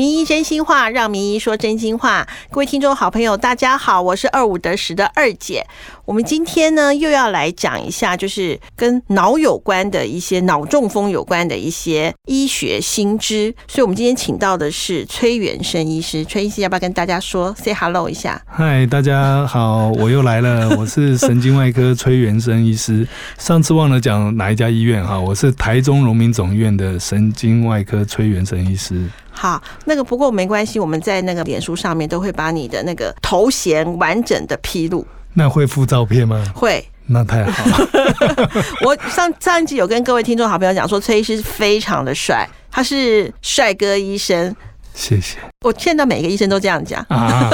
名医真心话，让名医说真心话。各位听众好朋友，大家好，我是二五得十的二姐。我们今天呢，又要来讲一下，就是跟脑有关的一些脑中风有关的一些医学新知。所以，我们今天请到的是崔元生医师。崔医师要不要跟大家说 say hello 一下？嗨，大家好，我又来了，我是神经外科崔元生医师。上次忘了讲哪一家医院哈，我是台中荣民总医院的神经外科崔元生医师。好，那个不过没关系，我们在那个脸书上面都会把你的那个头衔完整的披露。那会附照片吗？会，那太好了。我上上一集有跟各位听众好朋友讲说，崔医师非常的帅，他是帅哥医生。谢谢。我见到每个医生都这样讲啊。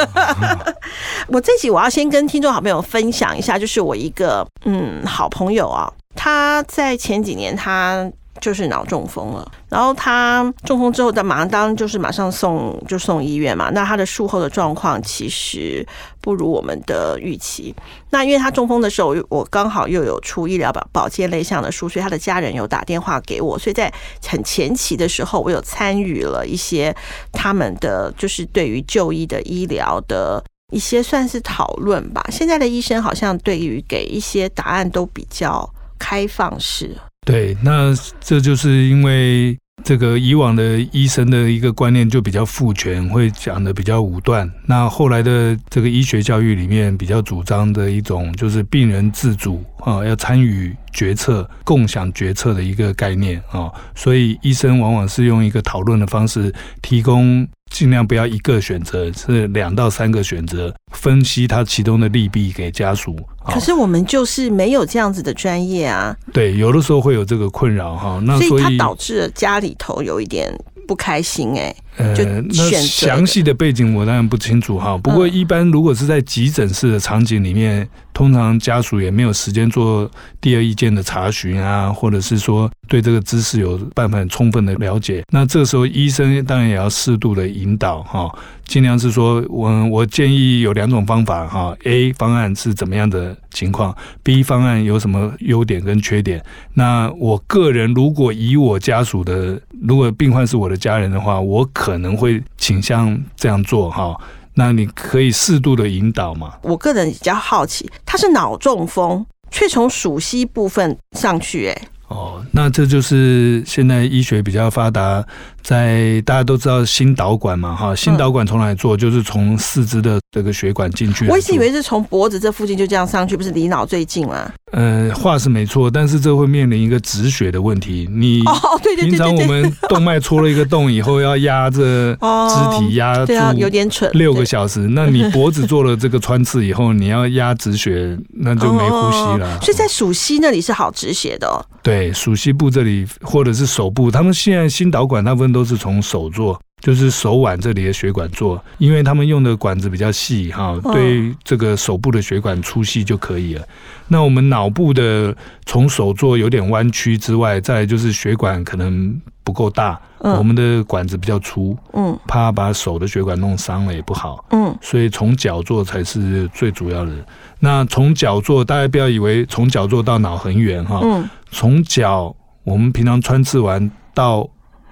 我这集我要先跟听众好朋友分享一下，就是我一个嗯好朋友啊，他在前几年他。就是脑中风了，然后他中风之后，他马上当就是马上送就送医院嘛。那他的术后的状况其实不如我们的预期。那因为他中风的时候，我刚好又有出医疗保保健类项的书，所以他的家人有打电话给我，所以在很前期的时候，我有参与了一些他们的就是对于就医的医疗的一些算是讨论吧。现在的医生好像对于给一些答案都比较开放式。对，那这就是因为这个以往的医生的一个观念就比较父权，会讲的比较武断。那后来的这个医学教育里面比较主张的一种，就是病人自主啊，要参与决策、共享决策的一个概念啊。所以医生往往是用一个讨论的方式提供。尽量不要一个选择，是两到三个选择，分析它其中的利弊给家属。可是我们就是没有这样子的专业啊。对，有的时候会有这个困扰哈。那所以它导致了家里头有一点不开心哎。呃，那详细的背景我当然不清楚哈。不过一般如果是在急诊室的场景里面，通常家属也没有时间做第二意见的查询啊，或者是说对这个知识有办法很充分的了解。那这个时候医生当然也要适度的引导哈，尽量是说我我建议有两种方法哈，A 方案是怎么样的情况，B 方案有什么优点跟缺点。那我个人如果以我家属的，如果病患是我的家人的话，我可可能会倾向这样做哈，那你可以适度的引导嘛。我个人比较好奇，他是脑中风，却从属膝部分上去，哎。哦，那这就是现在医学比较发达。在大家都知道心导管嘛，哈，心导管从哪里做？就是从四肢的这个血管进去。我一直以为是从脖子这附近就这样上去，不是离脑最近吗？呃，话是没错，但是这会面临一个止血的问题。你哦，对对对，平常我们动脉戳了一个洞以后，要压着肢体压住，有点蠢，六个小时。那你脖子做了这个穿刺以后，你要压止血，那就没呼吸了。所以在鼠膝那里是好止血的。对，鼠膝部这里或者是手部，他们现在心导管大部分。都是从手做，就是手腕这里的血管做，因为他们用的管子比较细哈，对这个手部的血管粗细就可以了。那我们脑部的从手做有点弯曲之外，再就是血管可能不够大，我们的管子比较粗，嗯，怕把手的血管弄伤了也不好，嗯，所以从脚做才是最主要的。那从脚做，大家不要以为从脚做到脑很远哈，嗯，从脚我们平常穿刺完到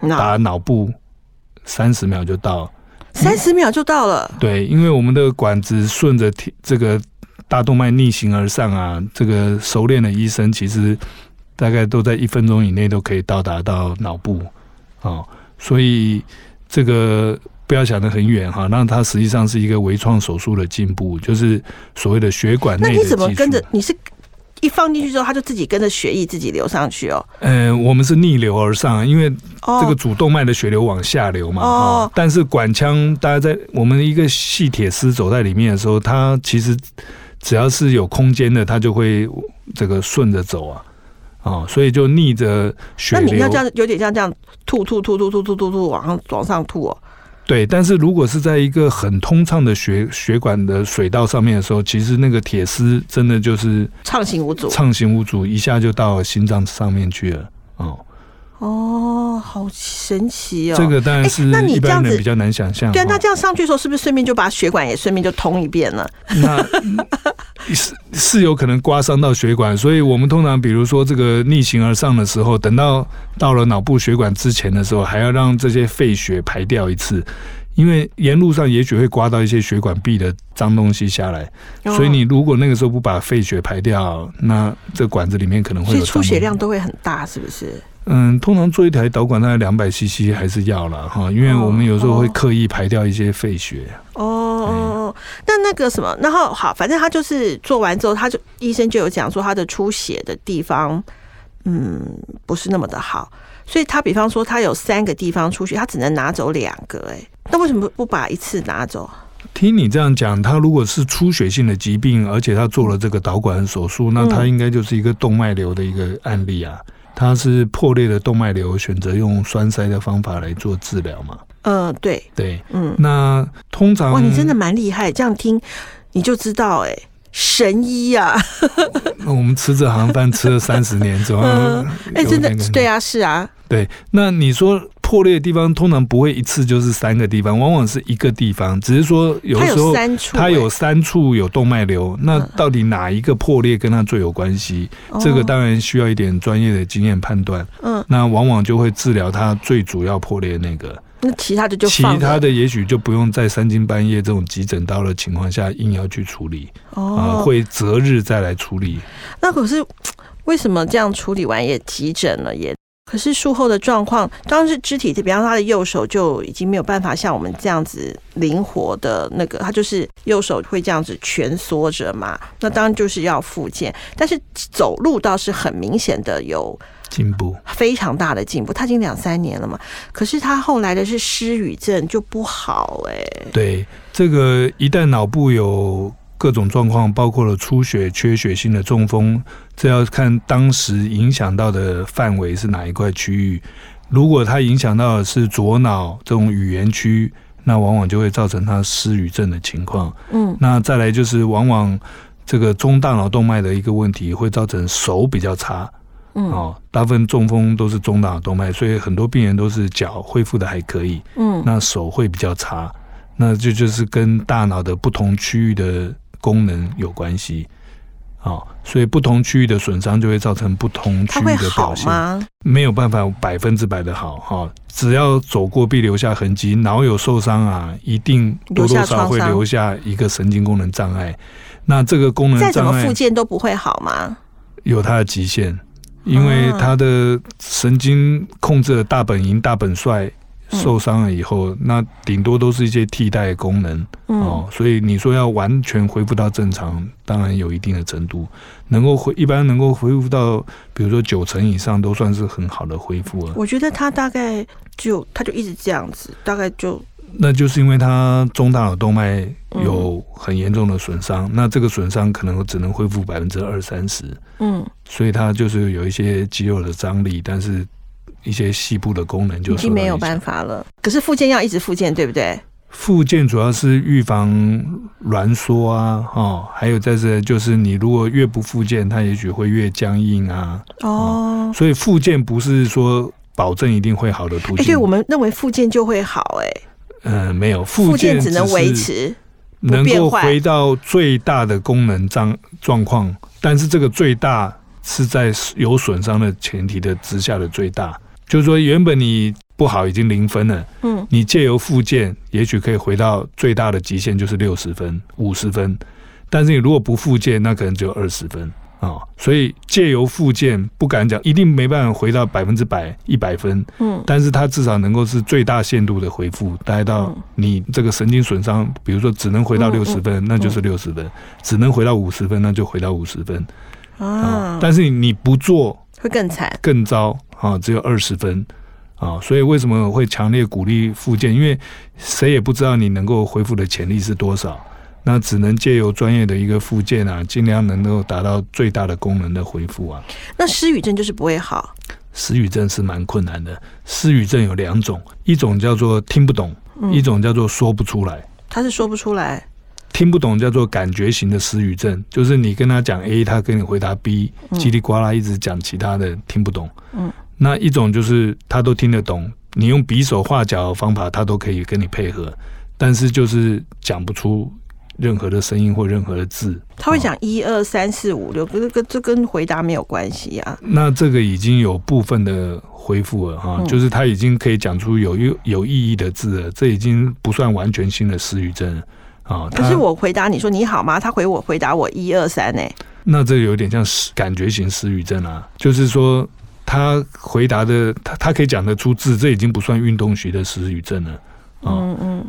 打脑部三十秒就到，三十秒就到了。对，因为我们的管子顺着这个大动脉逆行而上啊，这个熟练的医生其实大概都在一分钟以内都可以到达到脑部哦，所以这个不要想得很远哈，那它实际上是一个微创手术的进步，就是所谓的血管内。那你怎么跟着？你是？一放进去之后，它就自己跟着血液自己流上去哦。嗯，我们是逆流而上，因为这个主动脉的血流往下流嘛。哦。但是管腔，大家在我们一个细铁丝走在里面的时候，它其实只要是有空间的，它就会这个顺着走啊。哦，所以就逆着血流。那你要这样，有点像这样吐吐吐吐吐吐吐吐往上往上吐哦。对，但是如果是在一个很通畅的血血管的水道上面的时候，其实那个铁丝真的就是畅行无阻，畅行无阻，一下就到心脏上面去了。哦哦，好神奇哦！这个当然是那你这样子比较难想象。对啊，那这样上去的时候，是不是顺便就把血管也顺便就通一遍了？那是是有可能刮伤到血管，所以我们通常比如说这个逆行而上的时候，等到到了脑部血管之前的时候，还要让这些废血排掉一次。因为沿路上也许会刮到一些血管壁的脏东西下来，所以你如果那个时候不把废血排掉，那这管子里面可能会有出血量都会很大，是不是？嗯，通常做一台导管大概两百 CC 还是要了哈，因为我们有时候会刻意排掉一些废血。哦哦哦，那那个什么，然后好，反正他就是做完之后，他就医生就有讲说他的出血的地方，嗯，不是那么的好。所以他比方说他有三个地方出血，他只能拿走两个，哎，那为什么不把一次拿走？听你这样讲，他如果是出血性的疾病，而且他做了这个导管手术，那他应该就是一个动脉瘤的一个案例啊。他是破裂的动脉瘤，选择用栓塞的方法来做治疗嘛？嗯，对对，嗯，那通常哇，你真的蛮厉害，这样听你就知道，哎。神医啊！我们吃这行饭吃了三十年，怎么哎，真的对啊，是啊，对。那你说破裂的地方通常不会一次就是三个地方，往往是一个地方，只是说有时候它有三处有动脉瘤，那到底哪一个破裂跟它最有关系？这个当然需要一点专业的经验判断。嗯，那往往就会治疗它最主要破裂那个。那其他的就其他的也许就不用在三更半夜这种急诊刀的情况下硬要去处理哦，会择日再来处理。那可是为什么这样处理完也急诊了也？可是术后的状况，当时肢体，比方他的右手就已经没有办法像我们这样子灵活的那个，他就是右手会这样子蜷缩着嘛。那当然就是要复健，但是走路倒是很明显的有。进步非常大的进步，他已经两三年了嘛。可是他后来的是失语症就不好哎。对，这个一旦脑部有各种状况，包括了出血、缺血性的中风，这要看当时影响到的范围是哪一块区域。如果它影响到的是左脑这种语言区，那往往就会造成他失语症的情况。嗯，那再来就是往往这个中大脑动脉的一个问题，会造成手比较差。嗯哦，大部分中风都是中大脑动脉，所以很多病人都是脚恢复的还可以，嗯，那手会比较差，那就就是跟大脑的不同区域的功能有关系，哦，所以不同区域的损伤就会造成不同区域的表现，没有办法百分之百的好哈，只要走过必留下痕迹，脑有受伤啊，一定多多少少会留下一个神经功能障碍，那这个功能再怎么复健都不会好吗？有它的极限。因为它的神经控制的大本营、大本帅受伤了以后，那顶多都是一些替代功能哦。所以你说要完全恢复到正常，当然有一定的程度，能够恢一般能够恢复到，比如说九成以上，都算是很好的恢复了。我觉得他大概就他就一直这样子，大概就。那就是因为他中大脑动脉有很严重的损伤，那这个损伤可能只能恢复百分之二三十，嗯，所以他就是有一些肌肉的张力，但是一些细部的功能就已经没有办法了。可是复健要一直复健，对不对？复健主要是预防挛缩啊，哦，还有在这就是你如果越不复健，它也许会越僵硬啊。哦，所以复健不是说保证一定会好的途径。对，我们认为复健就会好，哎。嗯，没有，附件只能维持，能够回到最大的功能状状况，但是这个最大是在有损伤的前提的之下的最大，就是说原本你不好已经零分了，嗯，你借由复健也许可以回到最大的极限就是六十分、五十分，但是你如果不复健，那可能只有二十分。啊，所以借由复健，不敢讲一定没办法回到百分之百一百分，嗯，但是它至少能够是最大限度的恢复，待到你这个神经损伤，比如说只能回到六十分，那就是六十分；只能回到五十分，那就回到五十分。啊，但是你不做会更惨、更糟啊，只有二十分啊。所以为什么会强烈鼓励复健？因为谁也不知道你能够恢复的潜力是多少。那只能借由专业的一个复健啊，尽量能够达到最大的功能的恢复啊。那失语症就是不会好？失语症是蛮困难的。失语症有两种，一种叫做听不懂，一种叫做说不出来。他是说不出来，听不懂叫做感觉型的失语症，就是你跟他讲 A，他跟你回答 B，叽里呱啦一直讲其他的，听不懂。嗯，那一种就是他都听得懂，你用比手画脚的方法，他都可以跟你配合，但是就是讲不出。任何的声音或任何的字。他会讲一二三四五六，这跟这跟回答没有关系啊。那这个已经有部分的恢复了哈，就是他已经可以讲出有有有意义的字了，这已经不算完全性的失语症啊。可是我回答你说你好吗？他回我回答我一二三呢。那这有点像失感觉型失语症啊，就是说他回答的他他可以讲得出字，这已经不算运动学的失语症了。嗯嗯。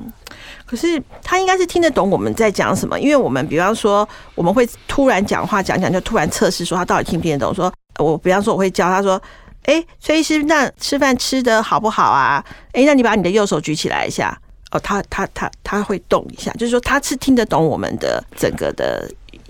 可是他应该是听得懂我们在讲什么，因为我们比方说我们会突然讲话讲讲，就突然测试说他到底听不听得懂。说我比方说我会教他说：“哎，崔医师，那吃饭吃的好不好啊？哎，那你把你的右手举起来一下。”哦，他他他他会动一下，就是说他是听得懂我们的整个的。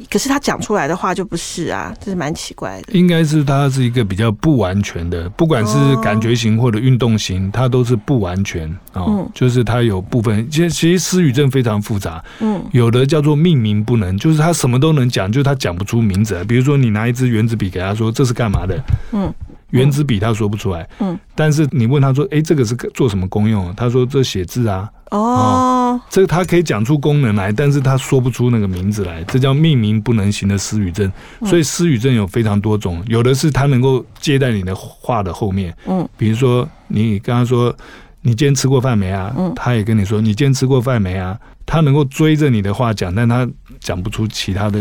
可是他讲出来的话就不是啊，这是蛮奇怪的。应该是他是一个比较不完全的，不管是感觉型或者运动型，它都是不完全啊。就是它有部分，其实其实失语症非常复杂。嗯，有的叫做命名不能，就是他什么都能讲，就是他讲不出名字。比如说你拿一支圆珠笔给他说这是干嘛的，嗯。原子笔他说不出来，嗯，但是你问他说，哎，这个是做什么功用？他说这写字啊，哦，这个他可以讲出功能来，但是他说不出那个名字来，这叫命名不能行的失语症。所以失语症有非常多种，有的是他能够接在你的话的后面，嗯，比如说你跟他说你今天吃过饭没啊？嗯，他也跟你说你今天吃过饭没啊？他能够追着你的话讲，但他讲不出其他的。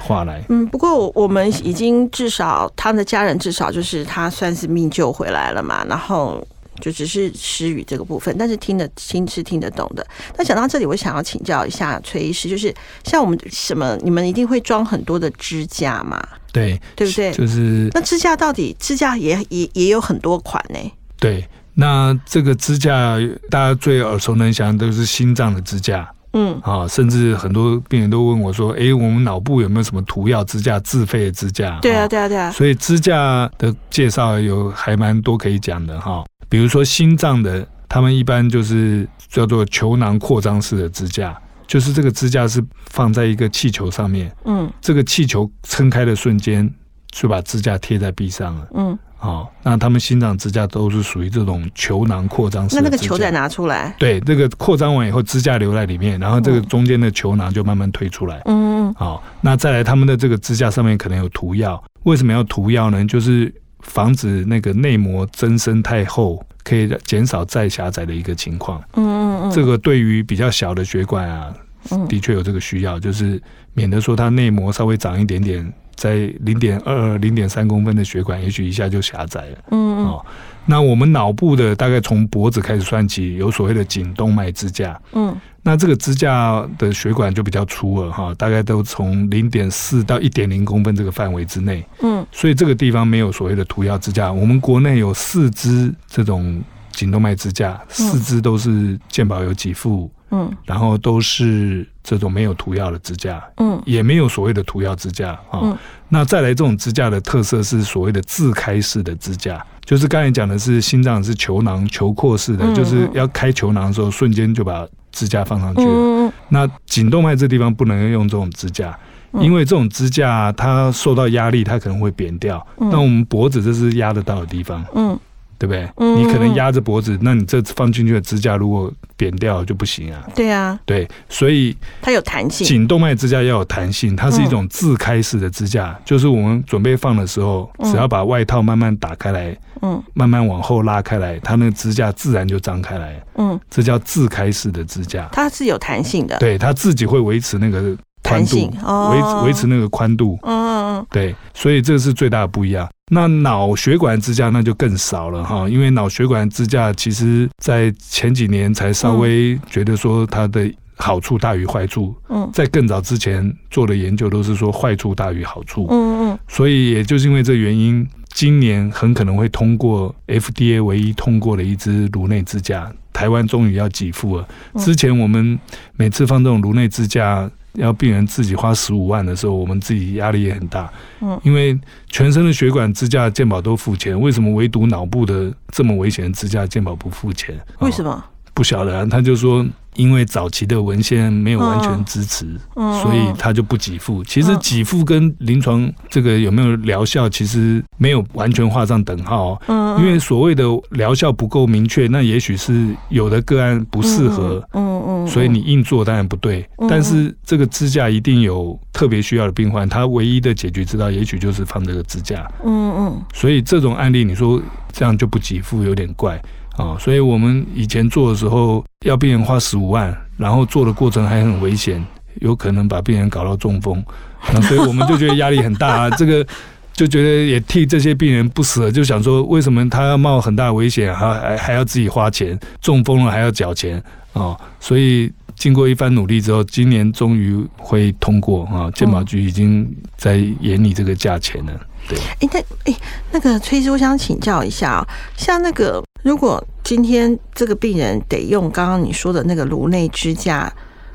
话来，嗯，不过我们已经至少他的家人至少就是他算是命救回来了嘛，然后就只是失语这个部分，但是听得听是听得懂的。那讲到这里，我想要请教一下崔医师，就是像我们什么，你们一定会装很多的支架嘛？对，对不对？就是那支架到底支架也也也有很多款呢？对，那这个支架大家最耳熟能详都是心脏的支架。嗯啊，甚至很多病人都问我说：“哎，我们脑部有没有什么涂药支架、自费的支架？”对啊，对啊，对啊。所以支架的介绍有还蛮多可以讲的哈。比如说心脏的，他们一般就是叫做球囊扩张式的支架，就是这个支架是放在一个气球上面，嗯，这个气球撑开的瞬间就把支架贴在壁上了，嗯。好，那他们心脏支架都是属于这种球囊扩张式。那那个球再拿出来？对，这个扩张完以后，支架留在里面，然后这个中间的球囊就慢慢推出来。嗯，好，那再来他们的这个支架上面可能有涂药，为什么要涂药呢？就是防止那个内膜增生太厚，可以减少再狭窄的一个情况。嗯嗯嗯，这个对于比较小的血管啊，的确有这个需要，就是免得说它内膜稍微长一点点。在零点二、零点三公分的血管，也许一下就狭窄了。嗯哦，那我们脑部的大概从脖子开始算起，有所谓的颈动脉支架。嗯，那这个支架的血管就比较粗了哈，大概都从零点四到一点零公分这个范围之内。嗯，所以这个地方没有所谓的涂药支架。我们国内有四支这种颈动脉支架，四支都是健保有给付。嗯，然后都是这种没有涂药的支架，嗯，也没有所谓的涂药支架啊。那再来这种支架的特色是所谓的自开式的支架，就是刚才讲的是心脏是球囊球扩式的，就是要开球囊的时候瞬间就把支架放上去了。那颈动脉这地方不能用这种支架，因为这种支架它受到压力，它可能会扁掉。那我们脖子这是压得到的地方，嗯。对不对？你可能压着脖子，那你这放进去的支架如果扁掉就不行啊。对啊，对，所以它有弹性。颈动脉支架要有弹性，它是一种自开式的支架，就是我们准备放的时候，只要把外套慢慢打开来，嗯，慢慢往后拉开来，它那个支架自然就张开来。嗯，这叫自开式的支架，它是有弹性的。对，它自己会维持那个宽度，维维持那个宽度。嗯嗯嗯，对，所以这个是最大的不一样。那脑血管支架那就更少了哈，因为脑血管支架其实在前几年才稍微觉得说它的好处大于坏处。嗯，在更早之前做的研究都是说坏处大于好处。嗯嗯，所以也就是因为这原因，今年很可能会通过 FDA 唯一通过的一支颅内支架，台湾终于要给付了。之前我们每次放这种颅内支架。要病人自己花十五万的时候，我们自己压力也很大。嗯，因为全身的血管支架健保都付钱，为什么唯独脑部的这么危险的支架健保不付钱？为什么？不晓得，他就说。因为早期的文献没有完全支持，所以他就不给付。其实给付跟临床这个有没有疗效，其实没有完全画上等号。嗯，因为所谓的疗效不够明确，那也许是有的个案不适合。嗯嗯，所以你硬做当然不对。但是这个支架一定有特别需要的病患，他唯一的解决之道，也许就是放这个支架。嗯嗯，所以这种案例，你说这样就不给付，有点怪。啊，所以我们以前做的时候，要病人花十五万，然后做的过程还很危险，有可能把病人搞到中风，那所以我们就觉得压力很大 啊。这个就觉得也替这些病人不舍，就想说，为什么他要冒很大危险，还还还要自己花钱，中风了还要缴钱啊？所以经过一番努力之后，今年终于会通过啊，健保局已经在研拟这个价钱了。对，哎，那哎，那个崔医师，我想请教一下，像那个。如果今天这个病人得用刚刚你说的那个颅内支架，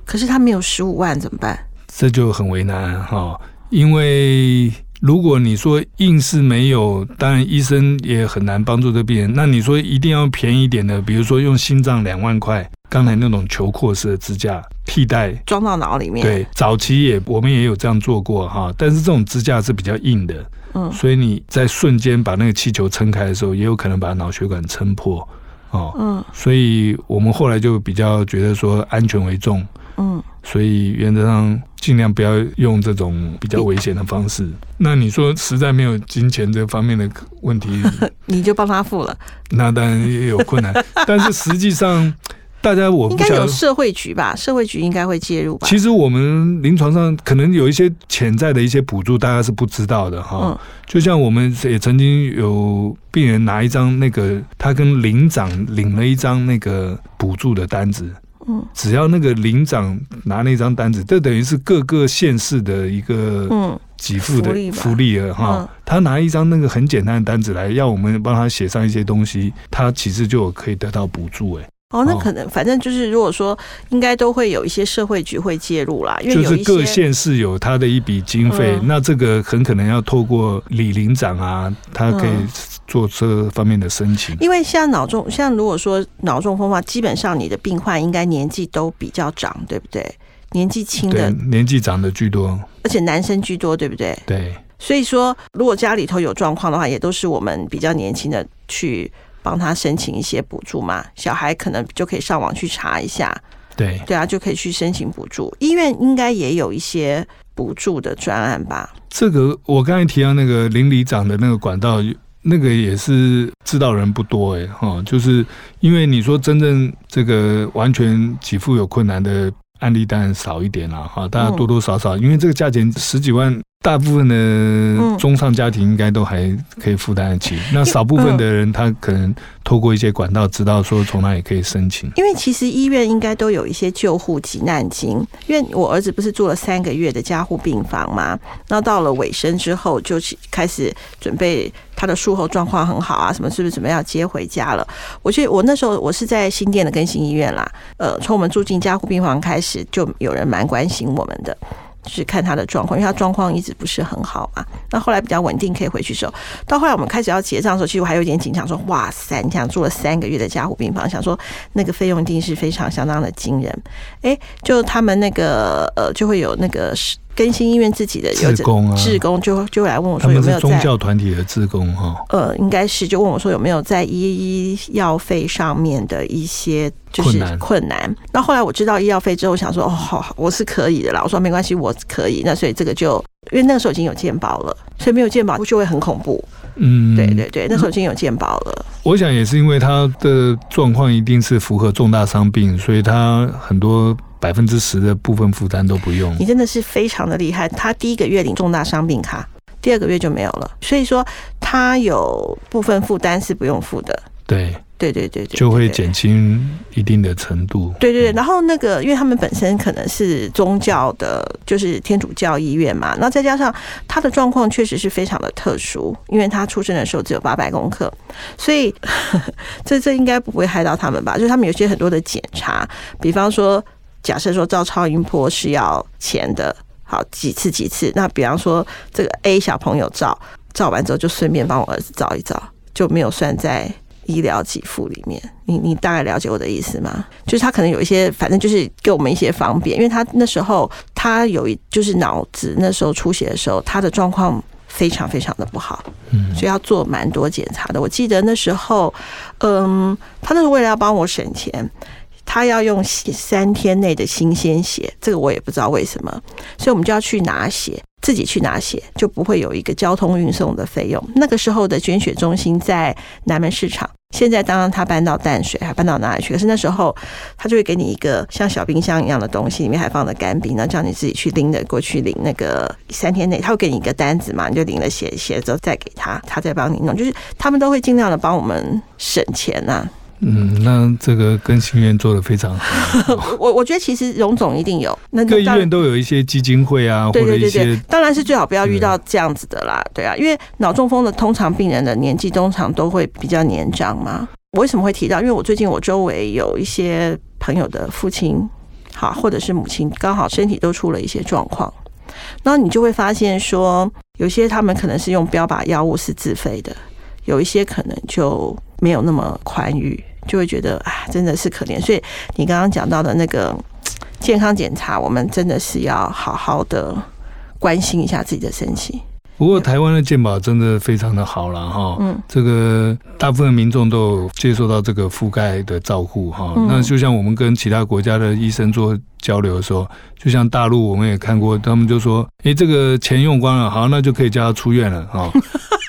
可是他没有十五万怎么办？这就很为难哈，因为如果你说硬是没有，当然医生也很难帮助这病人。那你说一定要便宜一点的，比如说用心脏两万块，刚才那种球扩式的支架替代装到脑里面。对，早期也我们也有这样做过哈，但是这种支架是比较硬的。嗯，所以你在瞬间把那个气球撑开的时候，也有可能把脑血管撑破，哦，嗯，所以我们后来就比较觉得说安全为重，嗯，所以原则上尽量不要用这种比较危险的方式。那你说实在没有金钱这方面的问题，你就帮他付了，那当然也有困难，但是实际上。大家我应该有社会局吧？社会局应该会介入吧？其实我们临床上可能有一些潜在的一些补助，大家是不知道的哈。就像我们也曾经有病人拿一张那个，他跟领长领了一张那个补助的单子。嗯，只要那个领长拿那张单子，这等于是各个县市的一个嗯。给付的福利了哈。他拿一张那个很简单的单子来，要我们帮他写上一些东西，他其实就可以得到补助哎。哦，那可能反正就是，如果说应该都会有一些社会局会介入啦，因为就是各县市有他的一笔经费，那这个很可能要透过李领长啊，他可以做这方面的申请。因为像脑中，像如果说脑中风的话，基本上你的病患应该年纪都比较长，对不对？年纪轻的，年纪长的居多，而且男生居多，对不对？对。所以说，如果家里头有状况的话，也都是我们比较年轻的去。帮他申请一些补助嘛，小孩可能就可以上网去查一下。对对啊，就可以去申请补助。医院应该也有一些补助的专案吧？这个我刚才提到那个邻里长的那个管道，那个也是知道人不多哎哈，就是因为你说真正这个完全给付有困难的案例当然少一点了哈，大家多多少少因为这个价钱十几万。大部分的中上家庭应该都还可以负担得起，那少部分的人他可能透过一些管道知道说从哪里可以申请。因为其实医院应该都有一些救护急难金，因为我儿子不是住了三个月的加护病房嘛，那到了尾声之后就开始准备他的术后状况很好啊，什么是不是准备要接回家了？我觉得我那时候我是在新店的更新医院啦，呃，从我们住进加护病房开始就有人蛮关心我们的。是看他的状况，因为他状况一直不是很好嘛。那后来比较稳定，可以回去时候，到后来我们开始要结账的时候，其实我还有点紧张，说哇塞，你想住了三个月的加护病房，想说那个费用一定是非常相当的惊人。诶，就他们那个呃，就会有那个是。更新医院自己的有志工啊，志工就就来问我说有没有宗教团体的志工哈？呃，应该是就问我说有没有在医医药费上面的一些就是困难。那后来我知道医药费之后，我想说哦，好，我是可以的啦。我说没关系，我可以。那所以这个就因为那个时候已经有健保了，所以没有健保就会很恐怖。嗯，对对对，那时候已经有健保了。我想也是因为他的状况一定是符合重大伤病，所以他很多。百分之十的部分负担都不用，你真的是非常的厉害。他第一个月领重大伤病卡，第二个月就没有了，所以说他有部分负担是不用付的。对。对对对对，就会减轻一定的程度。对对对，然后那个，因为他们本身可能是宗教的，就是天主教医院嘛，那再加上他的状况确实是非常的特殊，因为他出生的时候只有八百公克，所以 这这应该不会害到他们吧？就是他们有些很多的检查，比方说，假设说照超音波是要钱的，好几次几次，那比方说这个 A 小朋友照照完之后，就顺便帮我儿子照一照，就没有算在。医疗给付里面。你你大概了解我的意思吗？就是他可能有一些，反正就是给我们一些方便，因为他那时候他有一就是脑子那时候出血的时候，他的状况非常非常的不好，嗯，所以要做蛮多检查的。我记得那时候，嗯，他那时候为了要帮我省钱。他要用三天内的新鲜血，这个我也不知道为什么，所以我们就要去拿血，自己去拿血，就不会有一个交通运送的费用。那个时候的捐血中心在南门市场，现在当然他搬到淡水，还搬到哪里去？可是那时候他就会给你一个像小冰箱一样的东西，里面还放着干冰，然后叫你自己去拎着过去领那个三天内，他会给你一个单子嘛，你就领了血，血之后再给他，他再帮你弄，就是他们都会尽量的帮我们省钱呐。嗯，那这个跟新院做的非常好。我我觉得其实荣总一定有，那各医院都有一些基金会啊，或者一些，当然是最好不要遇到这样子的啦，对啊，因为脑中风的通常病人的年纪通常都会比较年长嘛。我为什么会提到？因为我最近我周围有一些朋友的父亲，好或者是母亲，刚好身体都出了一些状况，然后你就会发现说，有些他们可能是用标靶药物是自费的，有一些可能就没有那么宽裕。就会觉得啊，真的是可怜。所以你刚刚讲到的那个健康检查，我们真的是要好好的关心一下自己的身体。不过台湾的健保真的非常的好了哈，嗯，这个大部分民众都有接受到这个覆盖的照顾哈。那就像我们跟其他国家的医生做交流的时候，就像大陆我们也看过，他们就说，哎，这个钱用光了，好，那就可以叫他出院了哈。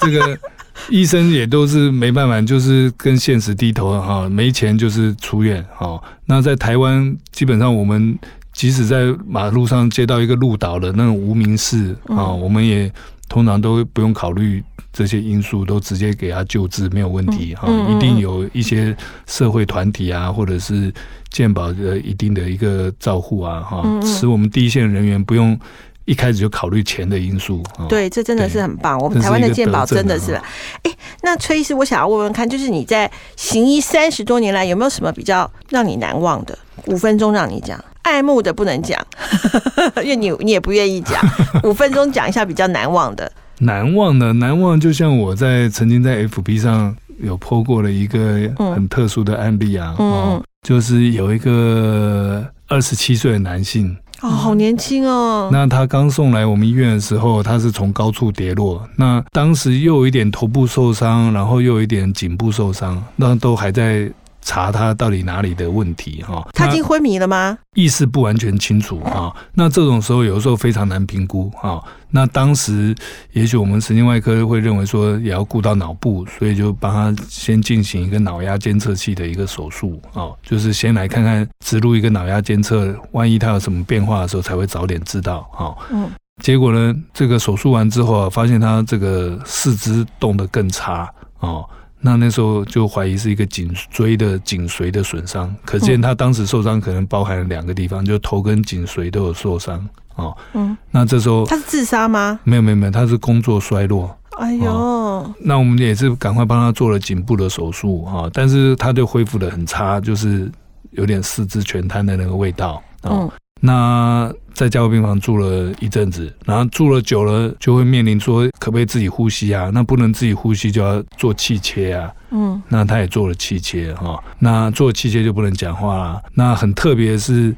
这个。医生也都是没办法，就是跟现实低头哈，没钱就是出院哈。那在台湾，基本上我们即使在马路上接到一个路倒的那种无名氏啊，我们也通常都不用考虑这些因素，都直接给他救治没有问题哈。一定有一些社会团体啊，或者是健保的一定的一个照护啊哈，使我们第一线人员不用。一开始就考虑钱的因素，对，这真的是很棒。我们台湾的健保真的是，哎，那崔医师，我想要问问看，就是你在行医三十多年来，有没有什么比较让你难忘的？五分钟让你讲，爱慕的不能讲，因为你你也不愿意讲。五分钟讲一下比较难忘的。难忘的，难忘，就像我在曾经在 FB 上有 po 过了一个很特殊的案例啊，哦，就是有一个二十七岁的男性。哦，好年轻哦！那他刚送来我们医院的时候，他是从高处跌落，那当时又有一点头部受伤，然后又有一点颈部受伤，那都还在。查他到底哪里的问题哈？他已经昏迷了吗？意识不完全清楚哈。那这种时候有时候非常难评估哈。那当时也许我们神经外科会认为说也要顾到脑部，所以就帮他先进行一个脑压监测器的一个手术啊，就是先来看看植入一个脑压监测，万一他有什么变化的时候才会早点知道哈。嗯。结果呢，这个手术完之后啊，发现他这个四肢动得更差哦。那那时候就怀疑是一个颈椎的颈髓的损伤，可见他当时受伤可能包含了两个地方，就头跟颈髓都有受伤哦。嗯，那这时候他是自杀吗？没有没有没有，他是工作衰落。哎呦，那我们也是赶快帮他做了颈部的手术啊，但是他就恢复的很差，就是有点四肢全瘫的那个味道啊。那在加护病房住了一阵子，然后住了久了，就会面临说可不可以自己呼吸啊？那不能自己呼吸，就要做气切啊。嗯，那他也做了气切哈。那做气切就不能讲话了。那很特别是，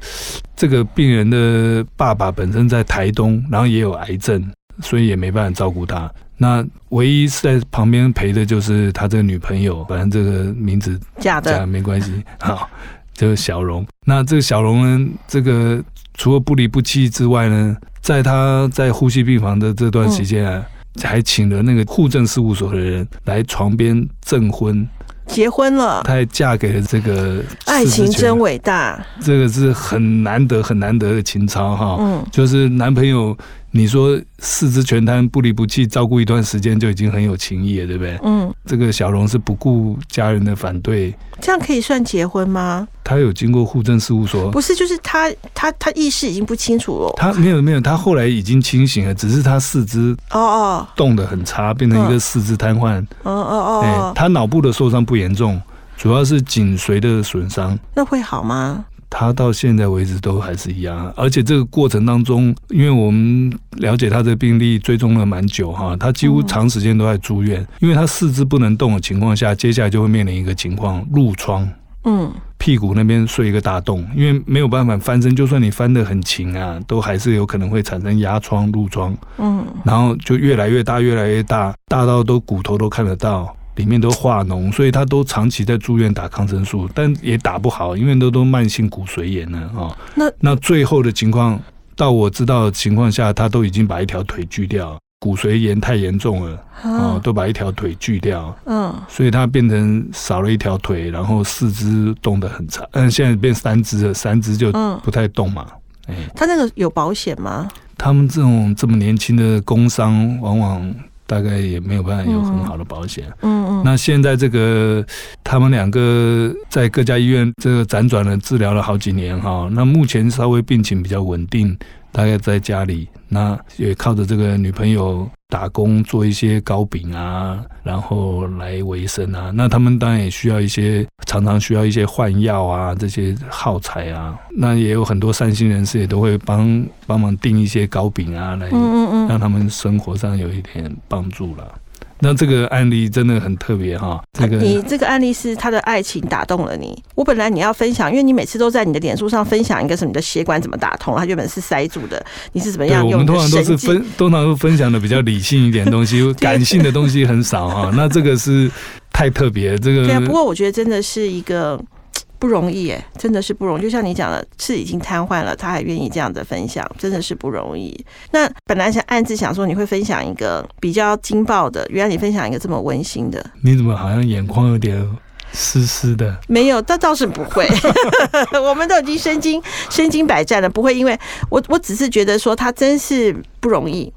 这个病人的爸爸本身在台东，然后也有癌症，所以也没办法照顾他。那唯一是在旁边陪的就是他这个女朋友，反正这个名字假的没关系。好，这个小荣。那这个小荣呢，这个。除了不离不弃之外呢，在他在呼吸病房的这段时间啊，还请了那个户政事务所的人来床边证婚，结婚了，她还嫁给了这个爱情真伟大，这个是很难得很难得的情操哈，嗯，就是男朋友。你说四肢全瘫不离不弃照顾一段时间就已经很有情义了，对不对？嗯，这个小荣是不顾家人的反对，这样可以算结婚吗？他有经过户政事务所，不是，就是他他他意识已经不清楚了。他没有没有，他后来已经清醒了，只是他四肢哦哦动得很差，变成一个四肢瘫痪。哦哦哦，他脑部的受伤不严重，主要是颈髓的损伤。那会好吗？他到现在为止都还是一样，而且这个过程当中，因为我们了解他的病例追踪了蛮久哈，他几乎长时间都在住院，因为他四肢不能动的情况下，接下来就会面临一个情况，褥疮，嗯，屁股那边睡一个大洞，因为没有办法翻身，就算你翻得很勤啊，都还是有可能会产生压疮、褥疮，嗯，然后就越来越大，越来越大，大到都骨头都看得到。里面都化脓，所以他都长期在住院打抗生素，但也打不好，因为都都慢性骨髓炎了啊。那那最后的情况，到我知道的情况下，他都已经把一条腿锯掉，骨髓炎太严重了啊，都把一条腿锯掉。嗯，所以他变成少了一条腿，然后四肢动得很差。嗯，现在变三肢了，三肢就不太动嘛。哎，他那个有保险吗？他们这种这么年轻的工伤，往往。大概也没有办法有很好的保险。嗯嗯。那现在这个他们两个在各家医院这个辗转了治疗了好几年哈，那目前稍微病情比较稳定。大概在家里，那也靠着这个女朋友打工做一些糕饼啊，然后来维生啊。那他们当然也需要一些，常常需要一些换药啊，这些耗材啊。那也有很多善心人士也都会帮帮忙订一些糕饼啊，来让他们生活上有一点帮助了。那这个案例真的很特别哈，这个你这个案例是他的爱情打动了你。我本来你要分享，因为你每次都在你的脸书上分享一个什么你的血管怎么打通，它原本是塞住的，你是怎么样用？我们通常都是分，通常都分享的比较理性一点东西，感性的东西很少哈。那这个是太特别，这个对啊。不过我觉得真的是一个。不容易哎，真的是不容易。就像你讲的，是已经瘫痪了，他还愿意这样的分享，真的是不容易。那本来想暗自想说你会分享一个比较惊爆的，原来你分享一个这么温馨的。你怎么好像眼眶有点湿湿的？没有，但倒是不会。我们都已经身经身经百战了，不会。因为我我只是觉得说他真是不容易。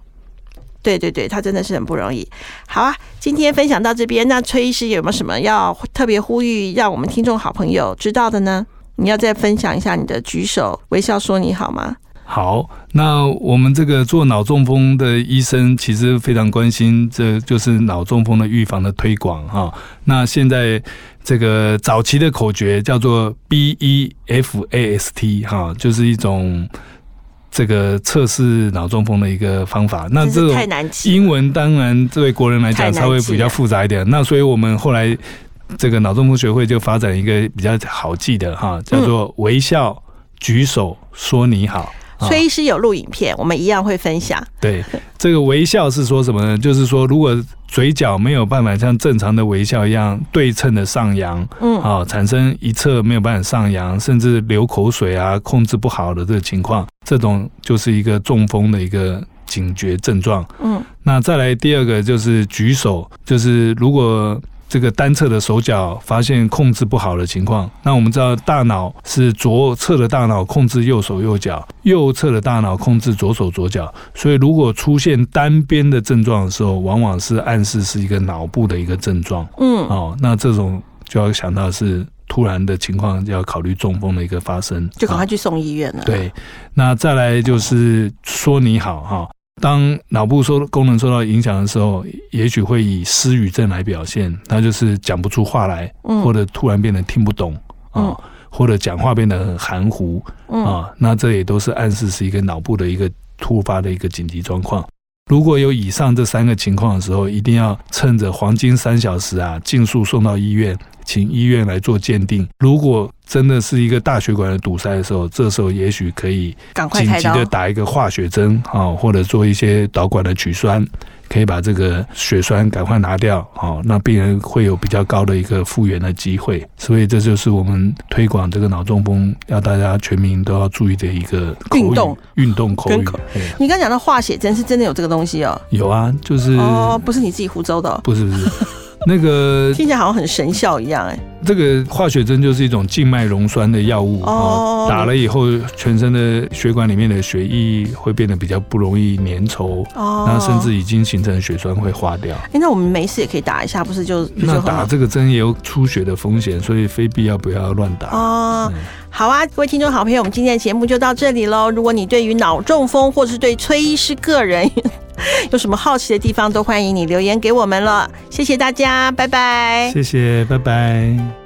对对对，他真的是很不容易。好啊，今天分享到这边，那崔医师有没有什么要特别呼吁，让我们听众好朋友知道的呢？你要再分享一下你的举手微笑说你好吗？好，那我们这个做脑中风的医生，其实非常关心，这就是脑中风的预防的推广哈。那现在这个早期的口诀叫做 B E F A S T 哈，就是一种。这个测试脑中风的一个方法，那这种英文当然作为国人来讲稍微比较复杂一点。那所以我们后来这个脑中风学会就发展一个比较好记的哈，叫做微笑举手说你好。崔医师有录影片，我们一样会分享。对，这个微笑是说什么呢？就是说，如果嘴角没有办法像正常的微笑一样对称的上扬，嗯，啊，产生一侧没有办法上扬，甚至流口水啊，控制不好的这个情况，这种就是一个中风的一个警觉症状。嗯，那再来第二个就是举手，就是如果。这个单侧的手脚发现控制不好的情况，那我们知道大脑是左侧的大脑控制右手右脚，右侧的大脑控制左手左脚，所以如果出现单边的症状的时候，往往是暗示是一个脑部的一个症状。嗯，哦，那这种就要想到是突然的情况，就要考虑中风的一个发生，就赶快去送医院了。对，那再来就是说你好哈。当脑部受功能受到影响的时候，也许会以失语症来表现，那就是讲不出话来，或者突然变得听不懂啊，或者讲话变得很含糊啊，那这也都是暗示是一个脑部的一个突发的一个紧急状况。如果有以上这三个情况的时候，一定要趁着黄金三小时啊，尽速送到医院。请医院来做鉴定。如果真的是一个大血管的堵塞的时候，这时候也许可以紧急的打一个化血针啊，或者做一些导管的取栓，可以把这个血栓赶快拿掉啊，那病人会有比较高的一个复原的机会。所以这就是我们推广这个脑中风要大家全民都要注意的一个运动运动口语。你刚讲到化血针是真的有这个东西哦？有啊，就是哦，不是你自己胡诌的，不是不是。那个听起来好像很神效一样哎。这个化血针就是一种静脉溶栓的药物哦，打了以后，全身的血管里面的血液会变得比较不容易粘稠哦，那甚至已经形成血栓会化掉。哎，那我们没事也可以打一下，不是就那打这个针也有出血的风险，所以非必要不要乱打哦。好啊，各位听众好朋友，我们今天的节目就到这里喽。如果你对于脑中风或是对崔医师个人，有什么好奇的地方，都欢迎你留言给我们了。谢谢大家，拜拜。谢谢，拜拜。